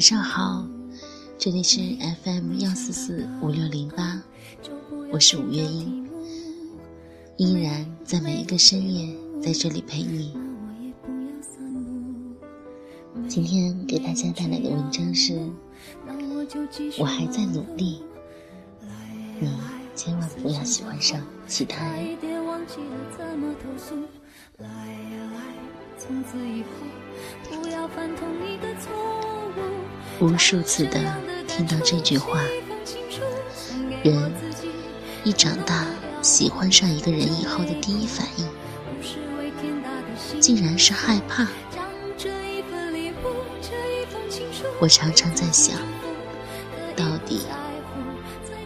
晚上好，这里是 FM 幺四四五六零八，我是五月音，依然在每一个深夜在这里陪你。今天给大家带来的文章是：我还在努力，你千万不要喜欢上其他人。从此以后，不要犯同一个错无数次的听到这句话，人一长大，喜欢上一个人以后的第一反应，竟然是害怕。我常常在想，到底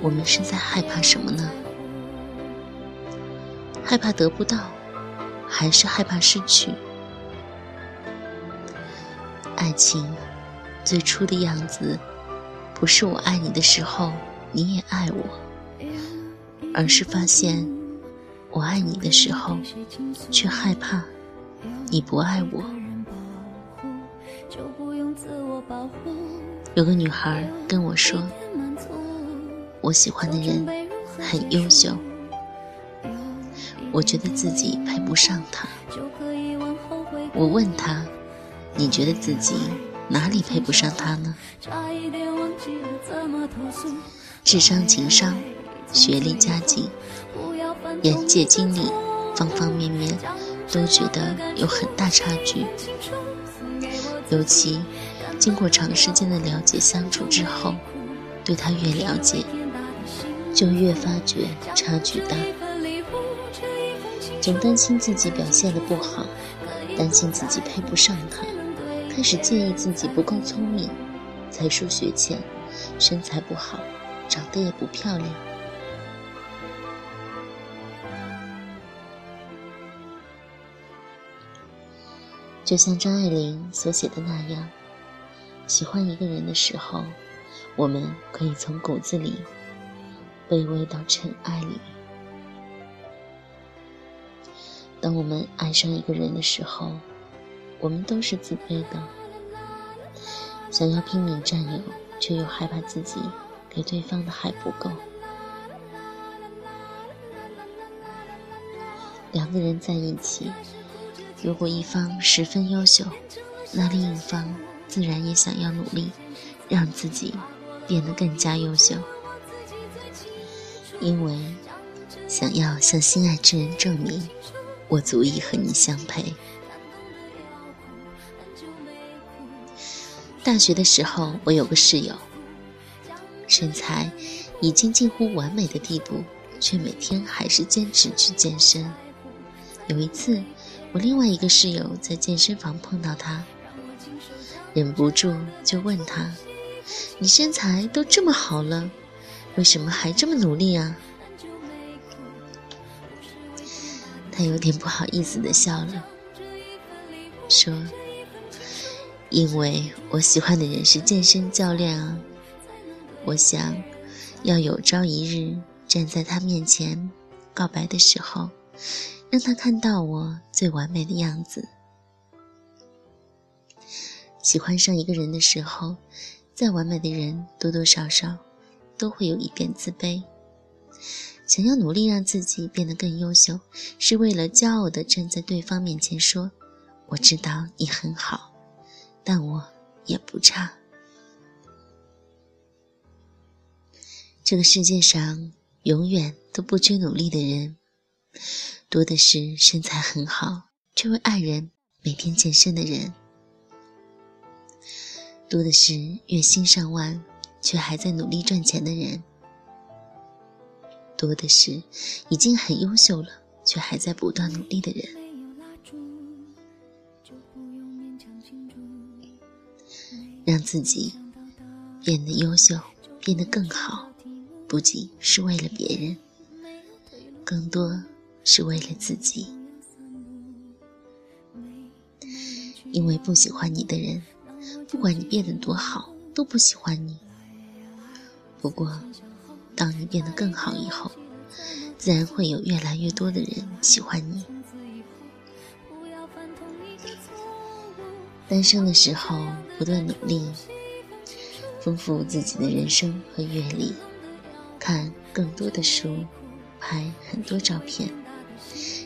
我们是在害怕什么呢？害怕得不到，还是害怕失去？爱情最初的样子，不是我爱你的时候你也爱我，而是发现我爱你的时候，却害怕你不爱我。有个女孩跟我说，我喜欢的人很优秀，我觉得自己配不上他。我问她。你觉得自己哪里配不上他呢？智商、情商、学历、家境、眼界、经历，方方面面都觉得有很大差距。尤其经过长时间的了解相处之后，对他越了解，就越发觉差距大。总担心自己表现的不好，担心自己配不上他。开始介意自己不够聪明，才疏学浅，身材不好，长得也不漂亮。就像张爱玲所写的那样，喜欢一个人的时候，我们可以从骨子里卑微到尘埃里；当我们爱上一个人的时候，我们都是自卑的，想要拼命占有，却又害怕自己给对方的还不够。两个人在一起，如果一方十分优秀，那另一方自然也想要努力，让自己变得更加优秀，因为想要向心爱之人证明，我足以和你相配。大学的时候，我有个室友，身材已经近乎完美的地步，却每天还是坚持去健身。有一次，我另外一个室友在健身房碰到他，忍不住就问他：“你身材都这么好了，为什么还这么努力啊？”他有点不好意思的笑了，说。因为我喜欢的人是健身教练啊，我想要有朝一日站在他面前告白的时候，让他看到我最完美的样子。喜欢上一个人的时候，再完美的人多多少少都会有一点自卑，想要努力让自己变得更优秀，是为了骄傲的站在对方面前说：“我知道你很好。”但我也不差。这个世界上永远都不缺努力的人，多的是身材很好却为爱人每天健身的人，多的是月薪上万却还在努力赚钱的人，多的是已经很优秀了却还在不断努力的人。让自己变得优秀，变得更好，不仅是为了别人，更多是为了自己。因为不喜欢你的人，不管你变得多好，都不喜欢你。不过，当你变得更好以后，自然会有越来越多的人喜欢你。单身的时候不断努力，丰富自己的人生和阅历，看更多的书，拍很多照片，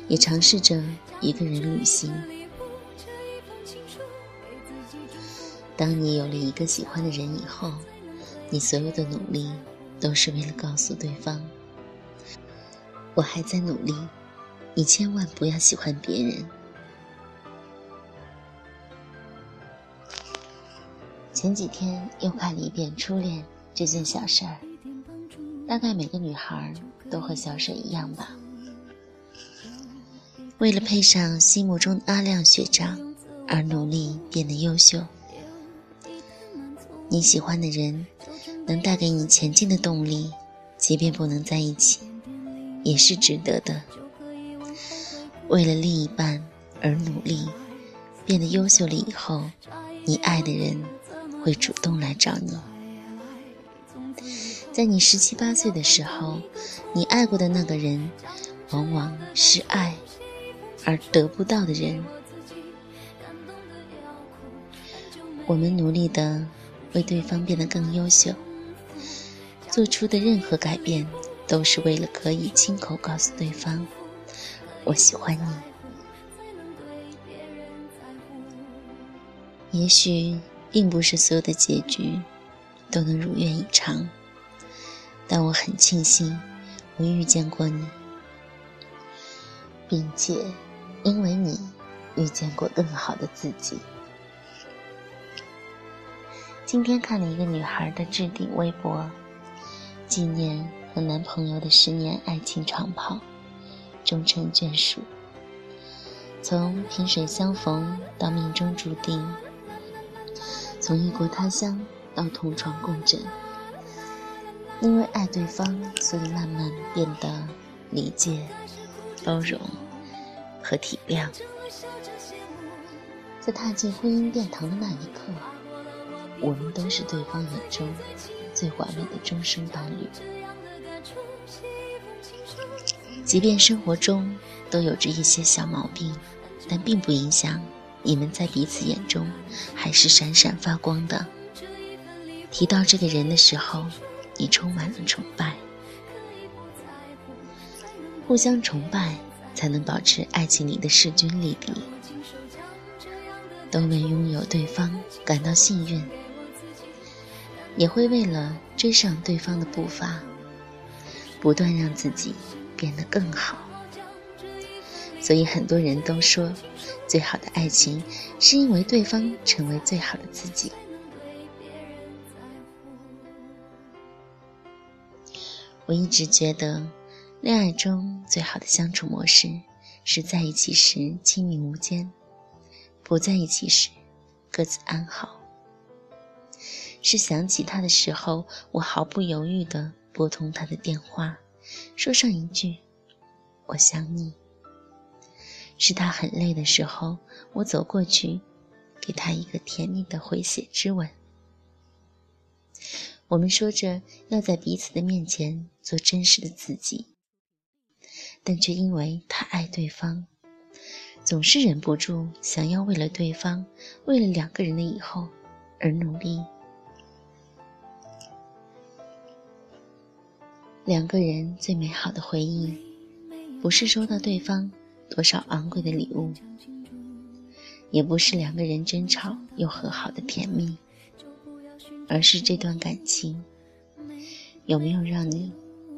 也尝试着一个人旅行。当你有了一个喜欢的人以后，你所有的努力都是为了告诉对方：“我还在努力，你千万不要喜欢别人。”前几天又看了一遍《初恋》这件小事儿，大概每个女孩都和小水一样吧。为了配上心目中的阿亮学长而努力变得优秀。你喜欢的人能带给你前进的动力，即便不能在一起，也是值得的。为了另一半而努力，变得优秀了以后，你爱的人。会主动来找你。在你十七八岁的时候，你爱过的那个人，往往是爱而得不到的人。我们努力的为对方变得更优秀，做出的任何改变，都是为了可以亲口告诉对方：“我喜欢你。”也许。并不是所有的结局都能如愿以偿，但我很庆幸我遇见过你，并且因为你遇见过更好的自己。今天看了一个女孩的置顶微博，纪念和男朋友的十年爱情长跑，终成眷属，从萍水相逢到命中注定。从异国他乡到同床共枕，因为爱对方，所以慢慢变得理解、包容和体谅。在踏进婚姻殿堂的那一刻，我们都是对方眼中最完美的终生伴侣。即便生活中都有着一些小毛病，但并不影响。你们在彼此眼中还是闪闪发光的。提到这个人的时候，你充满了崇拜。互相崇拜，才能保持爱情里的势均力敌。都为拥有对方感到幸运，也会为了追上对方的步伐，不断让自己变得更好。所以很多人都说，最好的爱情是因为对方成为最好的自己。我一直觉得，恋爱中最好的相处模式是在一起时亲密无间，不在一起时各自安好。是想起他的时候，我毫不犹豫地拨通他的电话，说上一句：“我想你。”是他很累的时候，我走过去，给他一个甜蜜的回血之吻。我们说着要在彼此的面前做真实的自己，但却因为太爱对方，总是忍不住想要为了对方，为了两个人的以后而努力。两个人最美好的回忆，不是收到对方。多少昂贵的礼物，也不是两个人争吵又和好的甜蜜，而是这段感情有没有让你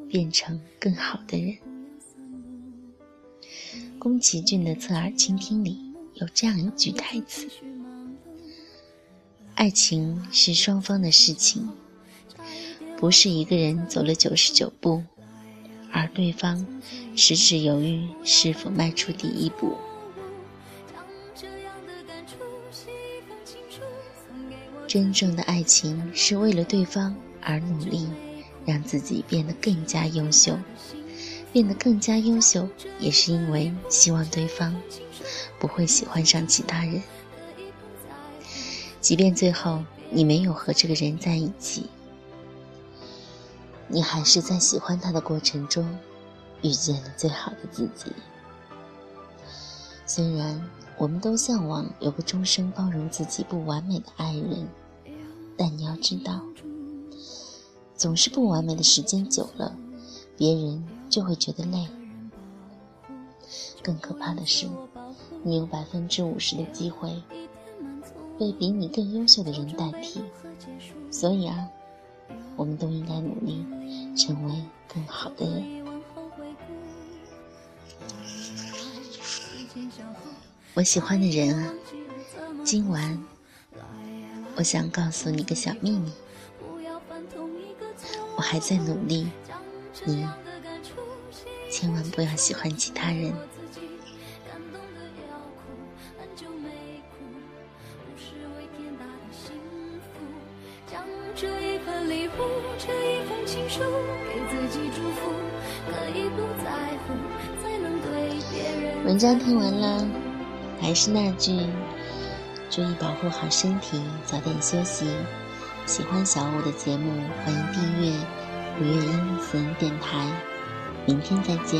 变成更好的人？宫崎骏的《侧耳倾听》里有这样一句台词：“爱情是双方的事情，不是一个人走了九十九步。”而对方迟迟犹豫是否迈出第一步。真正的爱情是为了对方而努力，让自己变得更加优秀。变得更加优秀，也是因为希望对方不会喜欢上其他人。即便最后你没有和这个人在一起。你还是在喜欢他的过程中，遇见了最好的自己。虽然我们都向往有个终生包容自己不完美的爱人，但你要知道，总是不完美的时间久了，别人就会觉得累。更可怕的是，你有百分之五十的机会被比你更优秀的人代替。所以啊，我们都应该努力成为更好的人。我喜欢的人啊，今晚我想告诉你个小秘密，我还在努力，你千万不要喜欢其他人。章看完了，还是那句，注意保护好身体，早点休息。喜欢小五的节目，欢迎订阅五月音私人电台。明天再见。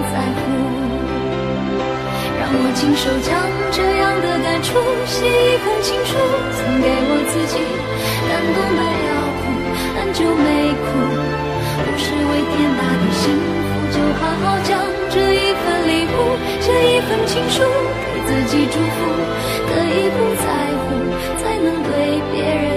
亲手将这样的感触写一封情书，送给我自己，感动的要哭，很久没哭，不是为天大的幸福，就好好将这一份礼物，这一份情书给自己祝福，可以不在乎，才能对别人。